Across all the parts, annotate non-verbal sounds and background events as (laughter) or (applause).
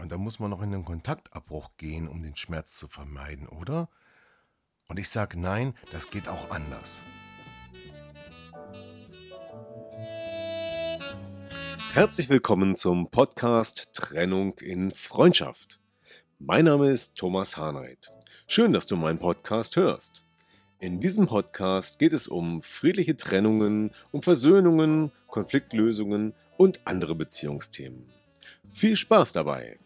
Und da muss man noch in den Kontaktabbruch gehen, um den Schmerz zu vermeiden, oder? Und ich sage nein, das geht auch anders. Herzlich willkommen zum Podcast Trennung in Freundschaft. Mein Name ist Thomas Harnight. Schön, dass du meinen Podcast hörst. In diesem Podcast geht es um friedliche Trennungen, um Versöhnungen, Konfliktlösungen und andere Beziehungsthemen. Viel Spaß dabei!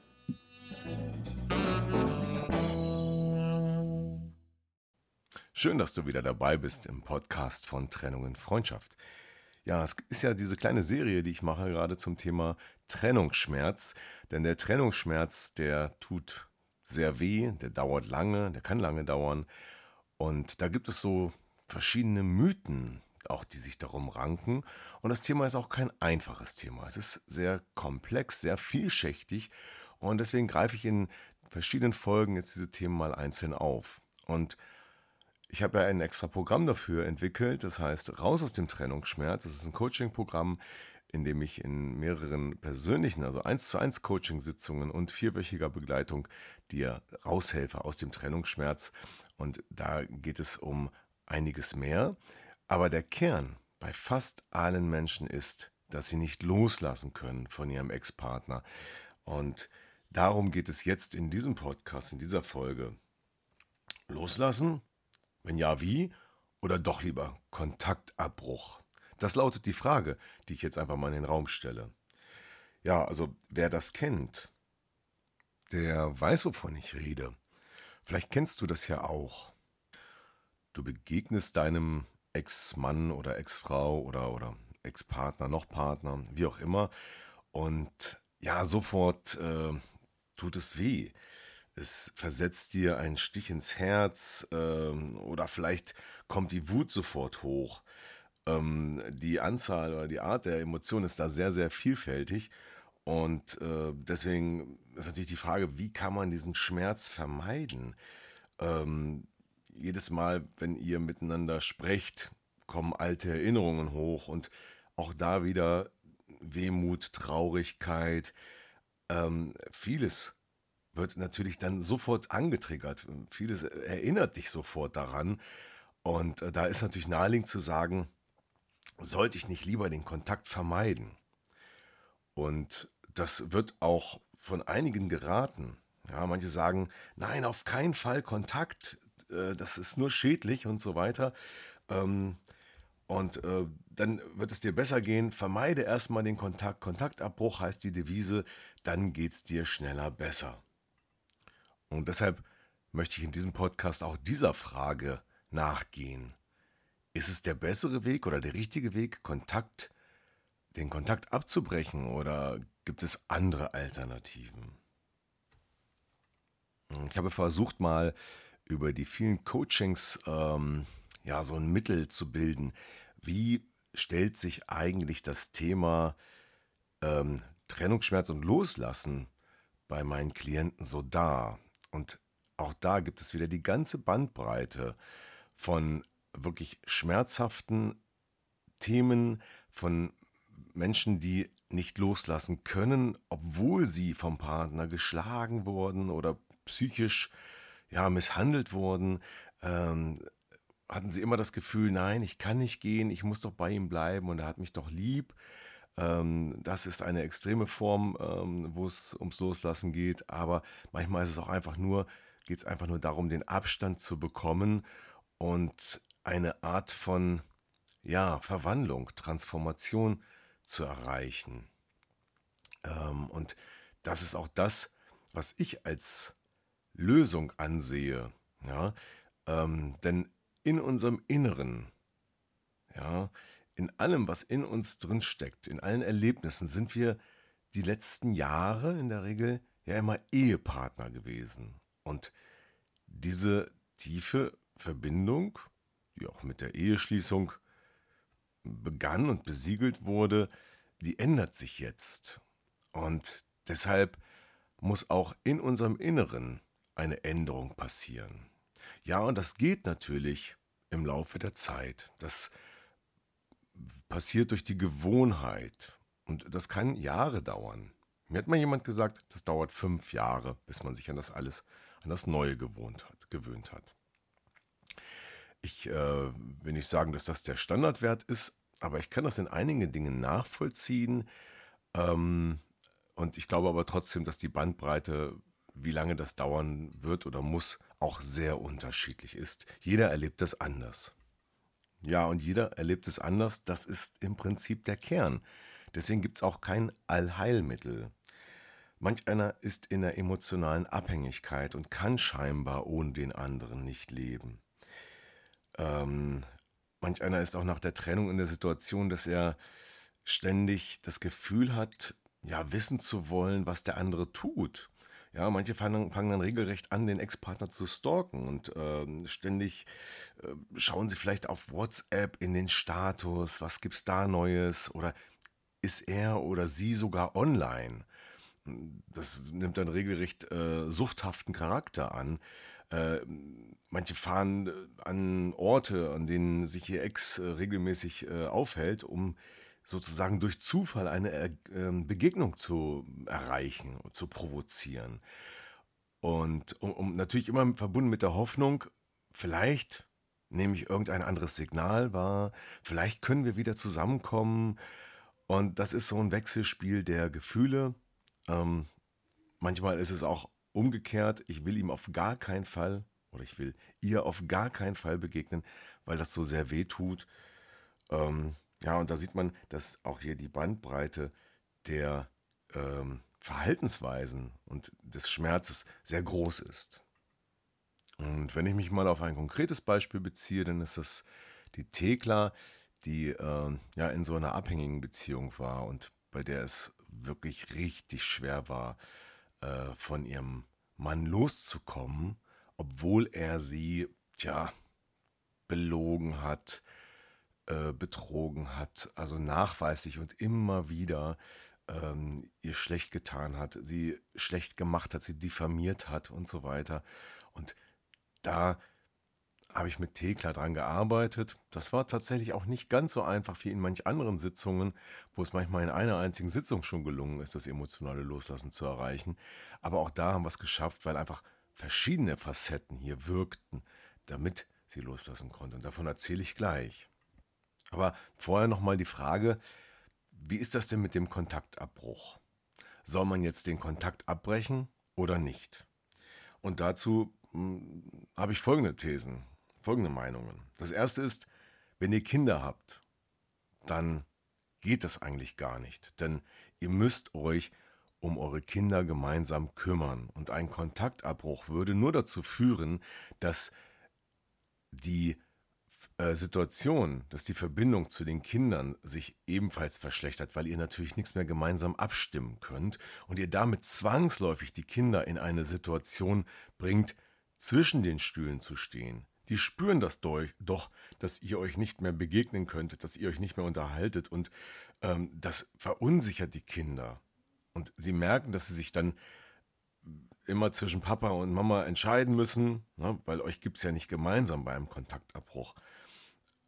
Schön, dass du wieder dabei bist im Podcast von Trennung in Freundschaft. Ja, es ist ja diese kleine Serie, die ich mache, gerade zum Thema Trennungsschmerz. Denn der Trennungsschmerz, der tut sehr weh, der dauert lange, der kann lange dauern. Und da gibt es so verschiedene Mythen, auch die sich darum ranken. Und das Thema ist auch kein einfaches Thema. Es ist sehr komplex, sehr vielschichtig. Und deswegen greife ich in verschiedenen Folgen jetzt diese Themen mal einzeln auf. Und ich habe ja ein extra Programm dafür entwickelt, das heißt Raus aus dem Trennungsschmerz. Das ist ein Coaching-Programm, in dem ich in mehreren persönlichen, also 1 zu 1 Coaching-Sitzungen und vierwöchiger Begleitung dir raushelfe aus dem Trennungsschmerz. Und da geht es um einiges mehr. Aber der Kern bei fast allen Menschen ist, dass sie nicht loslassen können von ihrem Ex-Partner. Und darum geht es jetzt in diesem Podcast, in dieser Folge. Loslassen? Wenn ja, wie? Oder doch lieber Kontaktabbruch? Das lautet die Frage, die ich jetzt einfach mal in den Raum stelle. Ja, also wer das kennt, der weiß, wovon ich rede. Vielleicht kennst du das ja auch. Du begegnest deinem Ex-Mann oder Ex-Frau oder, oder Ex-Partner, noch Partner, wie auch immer. Und ja, sofort äh, tut es weh es versetzt dir einen Stich ins Herz ähm, oder vielleicht kommt die Wut sofort hoch. Ähm, die Anzahl oder die Art der Emotionen ist da sehr, sehr vielfältig. Und äh, deswegen ist natürlich die Frage, wie kann man diesen Schmerz vermeiden? Ähm, jedes Mal, wenn ihr miteinander sprecht, kommen alte Erinnerungen hoch und auch da wieder Wehmut, Traurigkeit, ähm, vieles wird natürlich dann sofort angetriggert. Vieles erinnert dich sofort daran. Und äh, da ist natürlich naheliegend zu sagen, sollte ich nicht lieber den Kontakt vermeiden? Und das wird auch von einigen geraten. Ja, manche sagen, nein, auf keinen Fall Kontakt, äh, das ist nur schädlich und so weiter. Ähm, und äh, dann wird es dir besser gehen. Vermeide erstmal den Kontakt. Kontaktabbruch heißt die Devise, dann geht es dir schneller besser. Und deshalb möchte ich in diesem Podcast auch dieser Frage nachgehen. Ist es der bessere Weg oder der richtige Weg, Kontakt, den Kontakt abzubrechen oder gibt es andere Alternativen? Ich habe versucht mal über die vielen Coachings ähm, ja so ein Mittel zu bilden. Wie stellt sich eigentlich das Thema ähm, Trennungsschmerz und Loslassen bei meinen Klienten so dar? Und auch da gibt es wieder die ganze Bandbreite von wirklich schmerzhaften Themen, von Menschen, die nicht loslassen können, obwohl sie vom Partner geschlagen wurden oder psychisch ja, misshandelt wurden. Ähm, hatten sie immer das Gefühl, nein, ich kann nicht gehen, ich muss doch bei ihm bleiben und er hat mich doch lieb. Ähm, das ist eine extreme Form, ähm, wo es ums Loslassen geht. Aber manchmal ist es auch einfach nur, geht es einfach nur darum, den Abstand zu bekommen und eine Art von ja, Verwandlung, Transformation zu erreichen. Ähm, und das ist auch das, was ich als Lösung ansehe. Ja? Ähm, denn in unserem Inneren, ja, in allem, was in uns drin steckt, in allen Erlebnissen, sind wir die letzten Jahre in der Regel ja immer Ehepartner gewesen. Und diese tiefe Verbindung, die auch mit der Eheschließung begann und besiegelt wurde, die ändert sich jetzt. Und deshalb muss auch in unserem Inneren eine Änderung passieren. Ja, und das geht natürlich im Laufe der Zeit. Das passiert durch die Gewohnheit. Und das kann Jahre dauern. Mir hat mal jemand gesagt, das dauert fünf Jahre, bis man sich an das alles, an das Neue gewohnt hat, gewöhnt hat. Ich äh, will nicht sagen, dass das der Standardwert ist, aber ich kann das in einigen Dingen nachvollziehen. Ähm, und ich glaube aber trotzdem, dass die Bandbreite, wie lange das dauern wird oder muss, auch sehr unterschiedlich ist. Jeder erlebt das anders. Ja, und jeder erlebt es anders. Das ist im Prinzip der Kern. Deswegen gibt es auch kein Allheilmittel. Manch einer ist in der emotionalen Abhängigkeit und kann scheinbar ohne den anderen nicht leben. Ähm, manch einer ist auch nach der Trennung in der Situation, dass er ständig das Gefühl hat, ja, wissen zu wollen, was der andere tut. Ja, manche fangen, fangen dann regelrecht an, den Ex-Partner zu stalken und ähm, ständig äh, schauen sie vielleicht auf WhatsApp in den Status, was gibt's da Neues oder ist er oder sie sogar online. Das nimmt dann regelrecht äh, suchthaften Charakter an. Äh, manche fahren äh, an Orte, an denen sich ihr Ex äh, regelmäßig äh, aufhält, um sozusagen durch Zufall eine äh, ähm, Begegnung zu erreichen, zu provozieren. Und um, um, natürlich immer verbunden mit der Hoffnung, vielleicht nehme ich irgendein anderes Signal wahr, vielleicht können wir wieder zusammenkommen. Und das ist so ein Wechselspiel der Gefühle. Ähm, manchmal ist es auch umgekehrt, ich will ihm auf gar keinen Fall oder ich will ihr auf gar keinen Fall begegnen, weil das so sehr weh tut. Ähm, ja, und da sieht man, dass auch hier die Bandbreite der ähm, Verhaltensweisen und des Schmerzes sehr groß ist. Und wenn ich mich mal auf ein konkretes Beispiel beziehe, dann ist das die Thekla, die äh, ja in so einer abhängigen Beziehung war und bei der es wirklich richtig schwer war, äh, von ihrem Mann loszukommen, obwohl er sie, tja, belogen hat, äh, betrogen hat, also nachweislich und immer wieder ähm, ihr schlecht getan hat, sie schlecht gemacht hat, sie diffamiert hat und so weiter. Und da habe ich mit Thekla dran gearbeitet. Das war tatsächlich auch nicht ganz so einfach wie in manch anderen Sitzungen, wo es manchmal in einer einzigen Sitzung schon gelungen ist, das emotionale Loslassen zu erreichen. Aber auch da haben wir es geschafft, weil einfach verschiedene Facetten hier wirkten, damit sie loslassen konnte. Und davon erzähle ich gleich. Aber vorher nochmal die Frage, wie ist das denn mit dem Kontaktabbruch? Soll man jetzt den Kontakt abbrechen oder nicht? Und dazu hm, habe ich folgende Thesen, folgende Meinungen. Das erste ist, wenn ihr Kinder habt, dann geht das eigentlich gar nicht, denn ihr müsst euch um eure Kinder gemeinsam kümmern und ein Kontaktabbruch würde nur dazu führen, dass die äh, Situation, dass die Verbindung zu den Kindern sich ebenfalls verschlechtert, weil ihr natürlich nichts mehr gemeinsam abstimmen könnt und ihr damit zwangsläufig die Kinder in eine Situation bringt, zwischen den Stühlen zu stehen. Die spüren das doch, dass ihr euch nicht mehr begegnen könntet, dass ihr euch nicht mehr unterhaltet und ähm, das verunsichert die Kinder. Und sie merken, dass sie sich dann immer zwischen Papa und Mama entscheiden müssen, ne, weil euch gibt es ja nicht gemeinsam beim Kontaktabbruch.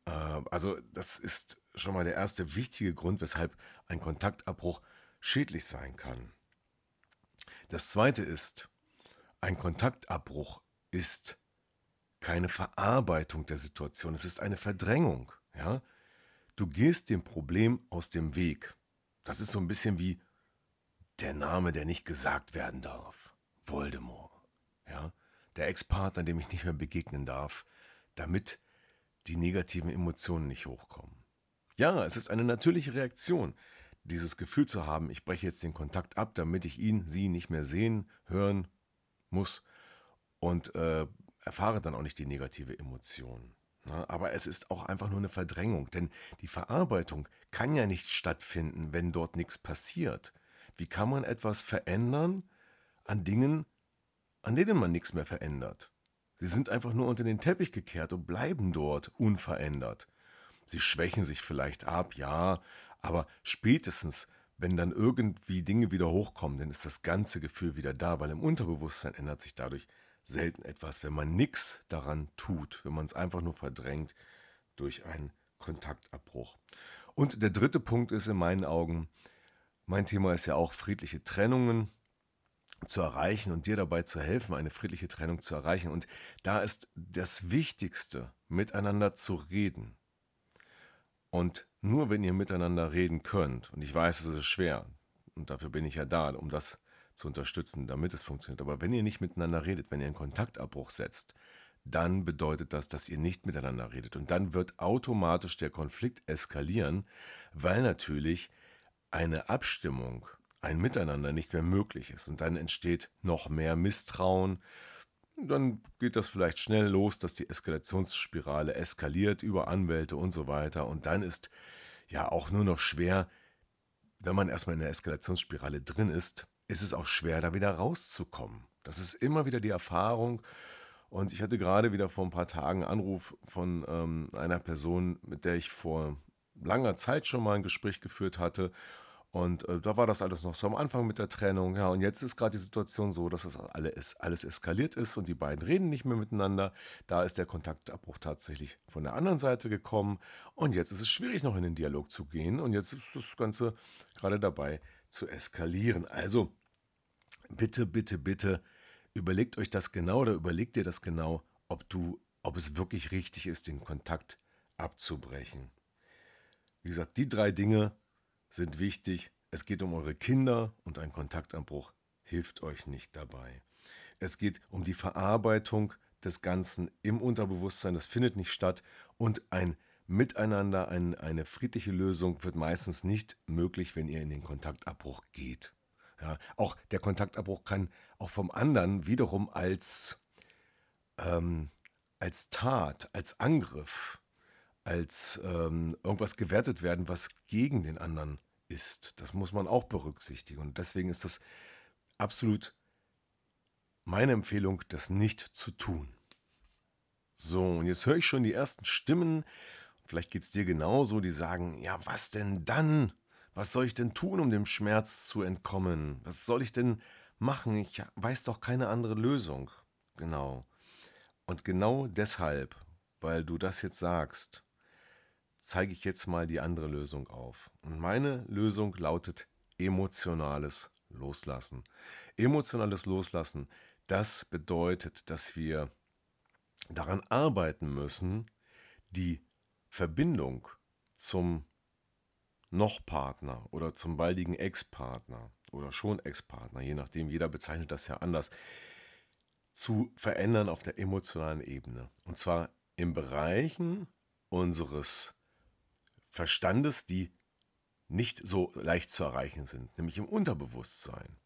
Äh, also das ist schon mal der erste wichtige Grund, weshalb ein Kontaktabbruch schädlich sein kann. Das zweite ist, ein Kontaktabbruch ist keine Verarbeitung der Situation, es ist eine Verdrängung. Ja? Du gehst dem Problem aus dem Weg. Das ist so ein bisschen wie der Name, der nicht gesagt werden darf. Voldemort. Ja? Der Ex-Partner, dem ich nicht mehr begegnen darf, damit die negativen Emotionen nicht hochkommen. Ja, es ist eine natürliche Reaktion, dieses Gefühl zu haben, ich breche jetzt den Kontakt ab, damit ich ihn, sie nicht mehr sehen, hören muss und äh, erfahre dann auch nicht die negative Emotion. Na, ne? aber es ist auch einfach nur eine Verdrängung, denn die Verarbeitung kann ja nicht stattfinden, wenn dort nichts passiert. Wie kann man etwas verändern an Dingen, an denen man nichts mehr verändert? Sie sind einfach nur unter den Teppich gekehrt und bleiben dort unverändert. Sie schwächen sich vielleicht ab, ja, aber spätestens, wenn dann irgendwie Dinge wieder hochkommen, dann ist das ganze Gefühl wieder da, weil im Unterbewusstsein ändert sich dadurch selten etwas, wenn man nichts daran tut, wenn man es einfach nur verdrängt durch einen Kontaktabbruch. Und der dritte Punkt ist in meinen Augen, mein Thema ist ja auch friedliche Trennungen zu erreichen und dir dabei zu helfen, eine friedliche Trennung zu erreichen. Und da ist das Wichtigste, miteinander zu reden. Und nur wenn ihr miteinander reden könnt, und ich weiß, es ist schwer, und dafür bin ich ja da, um das zu unterstützen, damit es funktioniert. Aber wenn ihr nicht miteinander redet, wenn ihr einen Kontaktabbruch setzt, dann bedeutet das, dass ihr nicht miteinander redet. Und dann wird automatisch der Konflikt eskalieren, weil natürlich eine Abstimmung, ein Miteinander nicht mehr möglich ist. Und dann entsteht noch mehr Misstrauen. Dann geht das vielleicht schnell los, dass die Eskalationsspirale eskaliert über Anwälte und so weiter. Und dann ist ja auch nur noch schwer, wenn man erstmal in der Eskalationsspirale drin ist, ist es auch schwer, da wieder rauszukommen. Das ist immer wieder die Erfahrung. Und ich hatte gerade wieder vor ein paar Tagen einen Anruf von ähm, einer Person, mit der ich vor langer Zeit schon mal ein Gespräch geführt hatte. Und äh, da war das alles noch so am Anfang mit der Trennung. Ja, und jetzt ist gerade die Situation so, dass das alles, alles eskaliert ist und die beiden reden nicht mehr miteinander. Da ist der Kontaktabbruch tatsächlich von der anderen Seite gekommen. Und jetzt ist es schwierig, noch in den Dialog zu gehen. Und jetzt ist das Ganze gerade dabei, zu eskalieren. Also bitte, bitte, bitte überlegt euch das genau oder überlegt dir das genau, ob du, ob es wirklich richtig ist, den Kontakt abzubrechen. Wie gesagt, die drei Dinge sind wichtig. Es geht um eure Kinder und ein Kontaktabbruch hilft euch nicht dabei. Es geht um die Verarbeitung des Ganzen im Unterbewusstsein, das findet nicht statt und ein Miteinander, ein, eine friedliche Lösung wird meistens nicht möglich, wenn ihr in den Kontaktabbruch geht. Ja, auch der Kontaktabbruch kann auch vom anderen wiederum als, ähm, als Tat, als Angriff, als ähm, irgendwas gewertet werden, was gegen den anderen ist. Das muss man auch berücksichtigen. Und deswegen ist das absolut meine Empfehlung, das nicht zu tun. So, und jetzt höre ich schon die ersten Stimmen, vielleicht geht es dir genauso, die sagen, ja, was denn dann? Was soll ich denn tun, um dem Schmerz zu entkommen? Was soll ich denn machen? Ich weiß doch keine andere Lösung. Genau. Und genau deshalb, weil du das jetzt sagst, zeige ich jetzt mal die andere Lösung auf. Und meine Lösung lautet emotionales Loslassen. Emotionales Loslassen, das bedeutet, dass wir daran arbeiten müssen, die Verbindung zum noch Partner oder zum baldigen Ex-Partner oder schon Ex-Partner, je nachdem, jeder bezeichnet das ja anders, zu verändern auf der emotionalen Ebene. Und zwar in Bereichen unseres Verstandes, die nicht so leicht zu erreichen sind, nämlich im Unterbewusstsein.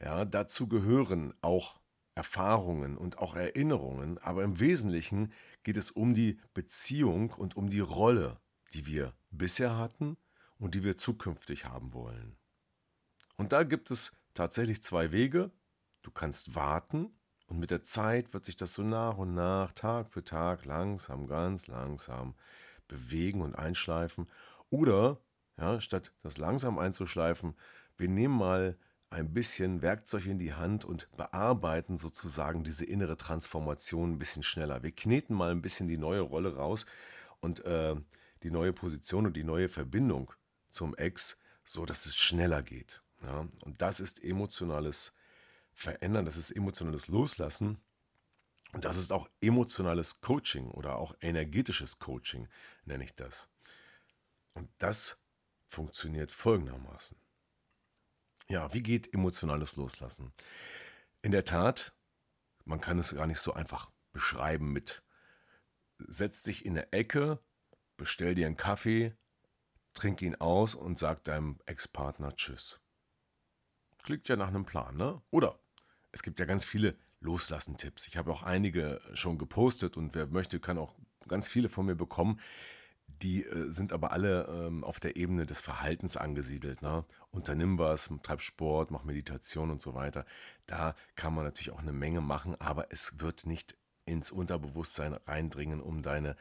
Ja, dazu gehören auch Erfahrungen und auch Erinnerungen, aber im Wesentlichen geht es um die Beziehung und um die Rolle, die wir bisher hatten und die wir zukünftig haben wollen. Und da gibt es tatsächlich zwei Wege. Du kannst warten und mit der Zeit wird sich das so nach und nach, Tag für Tag, langsam, ganz langsam bewegen und einschleifen. Oder, ja, statt das langsam einzuschleifen, wir nehmen mal ein bisschen Werkzeug in die Hand und bearbeiten sozusagen diese innere Transformation ein bisschen schneller. Wir kneten mal ein bisschen die neue Rolle raus und äh, die neue Position und die neue Verbindung zum Ex, so dass es schneller geht. Ja? Und das ist emotionales Verändern, das ist emotionales Loslassen. Und das ist auch emotionales Coaching oder auch energetisches Coaching, nenne ich das. Und das funktioniert folgendermaßen. Ja, wie geht emotionales Loslassen? In der Tat, man kann es gar nicht so einfach beschreiben mit setz dich in der Ecke bestell dir einen Kaffee, trink ihn aus und sag deinem Ex-Partner Tschüss. Klingt ja nach einem Plan, ne? Oder es gibt ja ganz viele Loslassen-Tipps. Ich habe auch einige schon gepostet und wer möchte, kann auch ganz viele von mir bekommen, die äh, sind aber alle ähm, auf der Ebene des Verhaltens angesiedelt. Ne? Unternimm was, treib Sport, mach Meditation und so weiter. Da kann man natürlich auch eine Menge machen, aber es wird nicht ins Unterbewusstsein reindringen, um deine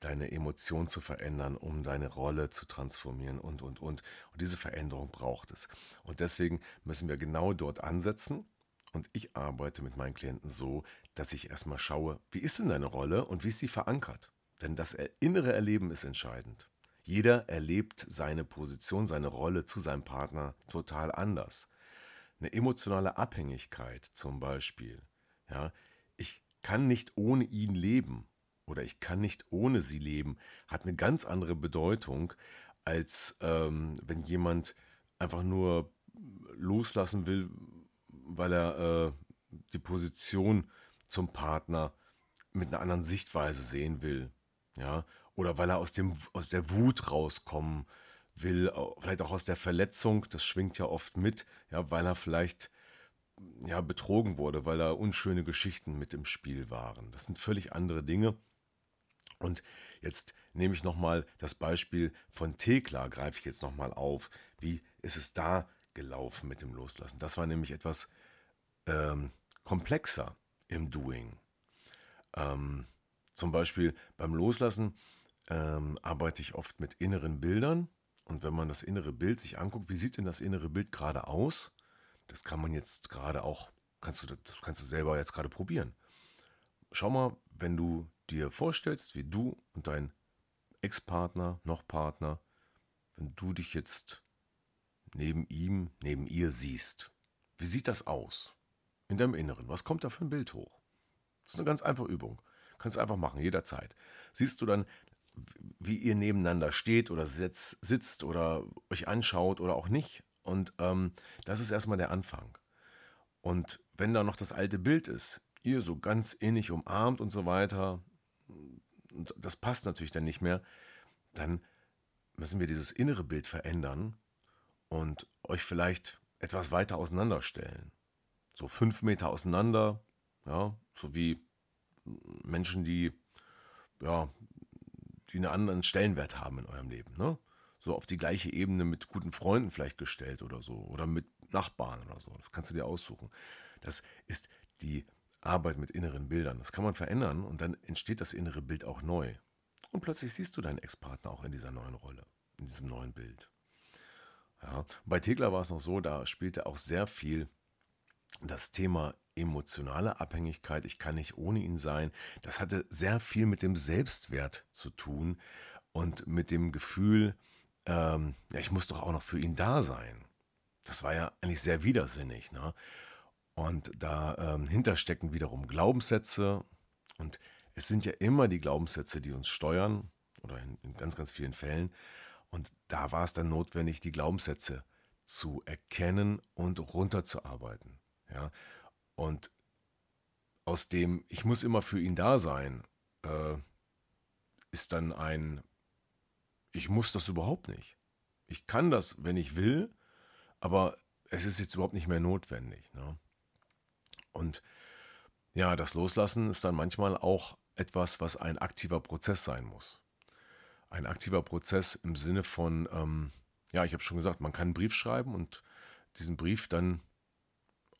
deine Emotion zu verändern, um deine Rolle zu transformieren und, und, und. Und diese Veränderung braucht es. Und deswegen müssen wir genau dort ansetzen. Und ich arbeite mit meinen Klienten so, dass ich erstmal schaue, wie ist denn deine Rolle und wie ist sie verankert? Denn das innere Erleben ist entscheidend. Jeder erlebt seine Position, seine Rolle zu seinem Partner total anders. Eine emotionale Abhängigkeit zum Beispiel. Ja, ich kann nicht ohne ihn leben oder ich kann nicht ohne sie leben, hat eine ganz andere Bedeutung, als ähm, wenn jemand einfach nur loslassen will, weil er äh, die Position zum Partner mit einer anderen Sichtweise sehen will. Ja, oder weil er aus, dem, aus der Wut rauskommen will, vielleicht auch aus der Verletzung, das schwingt ja oft mit, ja, weil er vielleicht ja, betrogen wurde, weil da unschöne Geschichten mit im Spiel waren. Das sind völlig andere Dinge. Und jetzt nehme ich nochmal das Beispiel von Thekla, greife ich jetzt nochmal auf. Wie ist es da gelaufen mit dem Loslassen? Das war nämlich etwas ähm, komplexer im Doing. Ähm, zum Beispiel beim Loslassen ähm, arbeite ich oft mit inneren Bildern. Und wenn man das innere Bild sich anguckt, wie sieht denn das innere Bild gerade aus? Das kann man jetzt gerade auch, kannst du, das kannst du selber jetzt gerade probieren. Schau mal, wenn du dir vorstellst, wie du und dein Ex-Partner, noch Partner, wenn du dich jetzt neben ihm, neben ihr siehst, wie sieht das aus? In deinem Inneren, was kommt da für ein Bild hoch? Das ist eine ganz einfache Übung. Kannst du einfach machen, jederzeit. Siehst du dann, wie ihr nebeneinander steht oder sitzt, oder euch anschaut oder auch nicht. Und ähm, das ist erstmal der Anfang. Und wenn da noch das alte Bild ist, ihr so ganz innig umarmt und so weiter, und das passt natürlich dann nicht mehr, dann müssen wir dieses innere Bild verändern und euch vielleicht etwas weiter auseinanderstellen. So fünf Meter auseinander, ja, so wie Menschen, die, ja, die einen anderen Stellenwert haben in eurem Leben, ne? So auf die gleiche Ebene mit guten Freunden vielleicht gestellt oder so, oder mit Nachbarn oder so. Das kannst du dir aussuchen. Das ist die Arbeit mit inneren Bildern. Das kann man verändern und dann entsteht das innere Bild auch neu. Und plötzlich siehst du deinen Ex-Partner auch in dieser neuen Rolle, in diesem neuen Bild. Ja, bei Tegler war es noch so, da spielte auch sehr viel das Thema emotionale Abhängigkeit. Ich kann nicht ohne ihn sein. Das hatte sehr viel mit dem Selbstwert zu tun und mit dem Gefühl, ähm, ja, ich muss doch auch noch für ihn da sein. Das war ja eigentlich sehr widersinnig. Ne? Und dahinter ähm, stecken wiederum Glaubenssätze. Und es sind ja immer die Glaubenssätze, die uns steuern, oder in, in ganz, ganz vielen Fällen. Und da war es dann notwendig, die Glaubenssätze zu erkennen und runterzuarbeiten. Ja? Und aus dem, ich muss immer für ihn da sein, äh, ist dann ein, ich muss das überhaupt nicht. Ich kann das, wenn ich will, aber es ist jetzt überhaupt nicht mehr notwendig. Ne? Und ja, das Loslassen ist dann manchmal auch etwas, was ein aktiver Prozess sein muss. Ein aktiver Prozess im Sinne von, ähm, ja, ich habe schon gesagt, man kann einen Brief schreiben und diesen Brief dann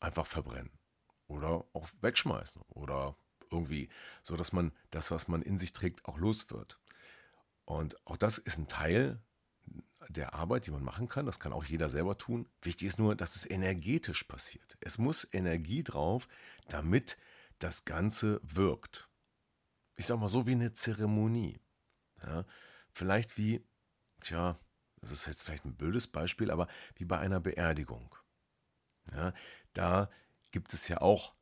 einfach verbrennen oder auch wegschmeißen oder irgendwie, so dass man das, was man in sich trägt, auch los wird. Und auch das ist ein Teil der Arbeit, die man machen kann. Das kann auch jeder selber tun. Wichtig ist nur, dass es energetisch passiert. Es muss Energie drauf, damit das Ganze wirkt. Ich sag mal so wie eine Zeremonie. Ja, vielleicht wie, tja, das ist jetzt vielleicht ein blödes Beispiel, aber wie bei einer Beerdigung. Ja, da gibt es ja auch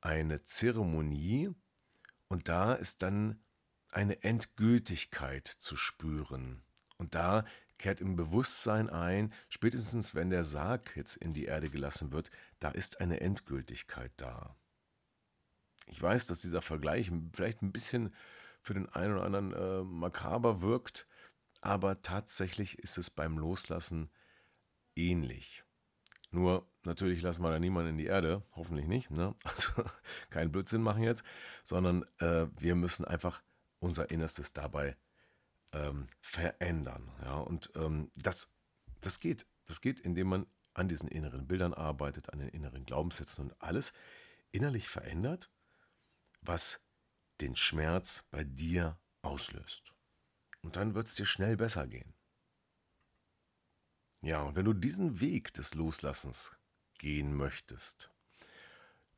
eine Zeremonie und da ist dann eine Endgültigkeit zu spüren. Und da kehrt im Bewusstsein ein, spätestens wenn der Sarg jetzt in die Erde gelassen wird, da ist eine Endgültigkeit da. Ich weiß, dass dieser Vergleich vielleicht ein bisschen für den einen oder anderen äh, makaber wirkt, aber tatsächlich ist es beim Loslassen ähnlich. Nur natürlich lassen wir da niemanden in die Erde, hoffentlich nicht, ne? (laughs) also keinen Blödsinn machen jetzt, sondern äh, wir müssen einfach unser Innerstes dabei ähm, verändern. Ja? Und ähm, das, das geht. Das geht, indem man an diesen inneren Bildern arbeitet, an den inneren Glaubenssätzen und alles innerlich verändert, was den Schmerz bei dir auslöst. Und dann wird es dir schnell besser gehen. Ja, und wenn du diesen Weg des Loslassens gehen möchtest,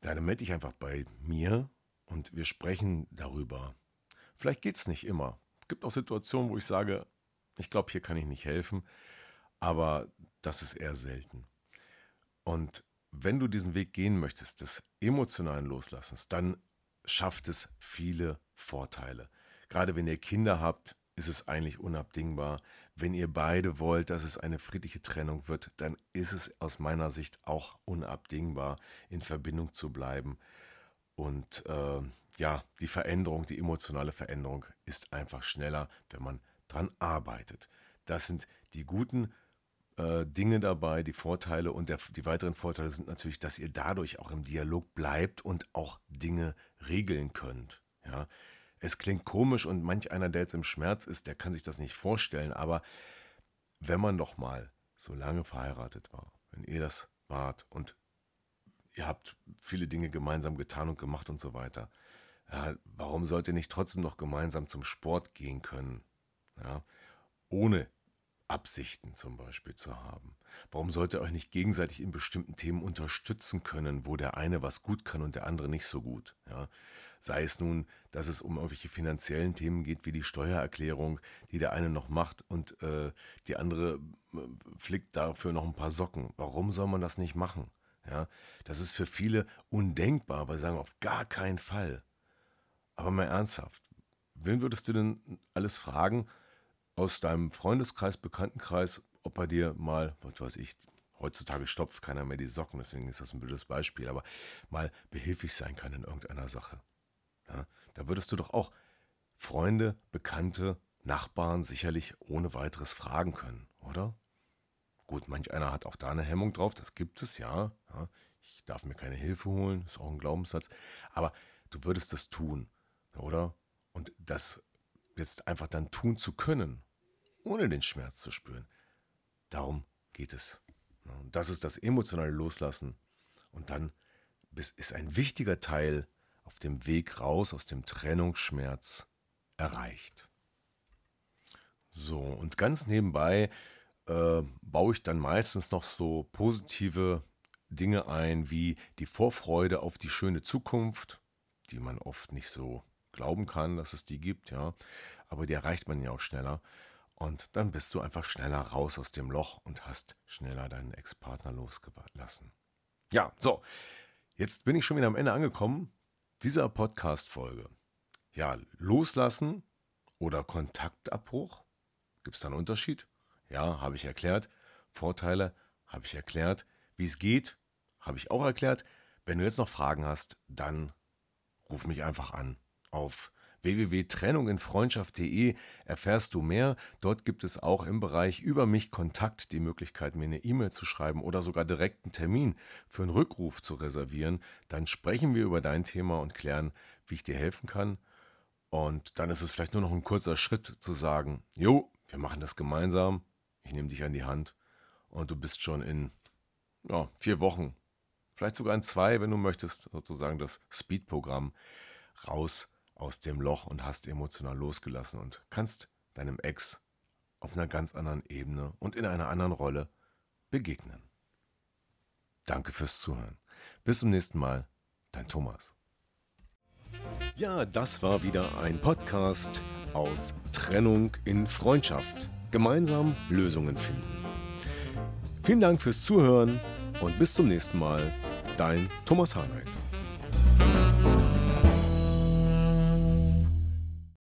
dann melde dich einfach bei mir und wir sprechen darüber. Vielleicht geht es nicht immer. Es gibt auch Situationen, wo ich sage, ich glaube, hier kann ich nicht helfen, aber das ist eher selten. Und wenn du diesen Weg gehen möchtest, des emotionalen Loslassens, dann schafft es viele Vorteile. Gerade wenn ihr Kinder habt, ist es eigentlich unabdingbar. Wenn ihr beide wollt, dass es eine friedliche Trennung wird, dann ist es aus meiner Sicht auch unabdingbar, in Verbindung zu bleiben. Und äh, ja, die Veränderung, die emotionale Veränderung ist einfach schneller, wenn man dran arbeitet. Das sind die guten äh, Dinge dabei, die Vorteile und der, die weiteren Vorteile sind natürlich, dass ihr dadurch auch im Dialog bleibt und auch Dinge regeln könnt. Ja, es klingt komisch und manch einer, der jetzt im Schmerz ist, der kann sich das nicht vorstellen, aber wenn man doch mal so lange verheiratet war, wenn ihr das wart und ihr habt viele Dinge gemeinsam getan und gemacht und so weiter, ja, warum sollt ihr nicht trotzdem noch gemeinsam zum Sport gehen können? Ja, ohne Absichten zum Beispiel zu haben? Warum sollte ihr euch nicht gegenseitig in bestimmten Themen unterstützen können, wo der eine was gut kann und der andere nicht so gut? Ja? Sei es nun, dass es um irgendwelche finanziellen Themen geht, wie die Steuererklärung, die der eine noch macht und äh, die andere äh, flickt dafür noch ein paar Socken. Warum soll man das nicht machen? Ja, das ist für viele undenkbar, weil sie sagen, auf gar keinen Fall. Aber mal ernsthaft, wen würdest du denn alles fragen, aus deinem Freundeskreis, Bekanntenkreis, ob bei dir mal, was weiß ich, heutzutage stopft keiner mehr die Socken, deswegen ist das ein blödes Beispiel, aber mal behilflich sein kann in irgendeiner Sache. Da würdest du doch auch Freunde, Bekannte, Nachbarn sicherlich ohne weiteres fragen können, oder? Gut, manch einer hat auch da eine Hemmung drauf, das gibt es ja. ja. Ich darf mir keine Hilfe holen, ist auch ein Glaubenssatz. Aber du würdest das tun, oder? Und das jetzt einfach dann tun zu können, ohne den Schmerz zu spüren. Darum geht es. Das ist das emotionale Loslassen. Und dann ist ein wichtiger Teil auf dem Weg raus aus dem Trennungsschmerz erreicht. So, und ganz nebenbei äh, baue ich dann meistens noch so positive Dinge ein, wie die Vorfreude auf die schöne Zukunft, die man oft nicht so glauben kann, dass es die gibt, ja. Aber die erreicht man ja auch schneller. Und dann bist du einfach schneller raus aus dem Loch und hast schneller deinen Ex-Partner losgelassen. Ja, so. Jetzt bin ich schon wieder am Ende angekommen dieser Podcast-Folge. Ja, loslassen oder Kontaktabbruch? Gibt es da einen Unterschied? Ja, habe ich erklärt. Vorteile habe ich erklärt. Wie es geht, habe ich auch erklärt. Wenn du jetzt noch Fragen hast, dann ruf mich einfach an auf www.trennunginfreundschaft.de erfährst du mehr. Dort gibt es auch im Bereich über mich Kontakt die Möglichkeit, mir eine E-Mail zu schreiben oder sogar direkt einen Termin für einen Rückruf zu reservieren. Dann sprechen wir über dein Thema und klären, wie ich dir helfen kann. Und dann ist es vielleicht nur noch ein kurzer Schritt zu sagen, jo, wir machen das gemeinsam, ich nehme dich an die Hand und du bist schon in ja, vier Wochen, vielleicht sogar in zwei, wenn du möchtest, sozusagen das Speed-Programm raus aus dem Loch und hast emotional losgelassen und kannst deinem Ex auf einer ganz anderen Ebene und in einer anderen Rolle begegnen. Danke fürs Zuhören. Bis zum nächsten Mal, dein Thomas. Ja, das war wieder ein Podcast aus Trennung in Freundschaft. Gemeinsam Lösungen finden. Vielen Dank fürs Zuhören und bis zum nächsten Mal, dein Thomas Harnight.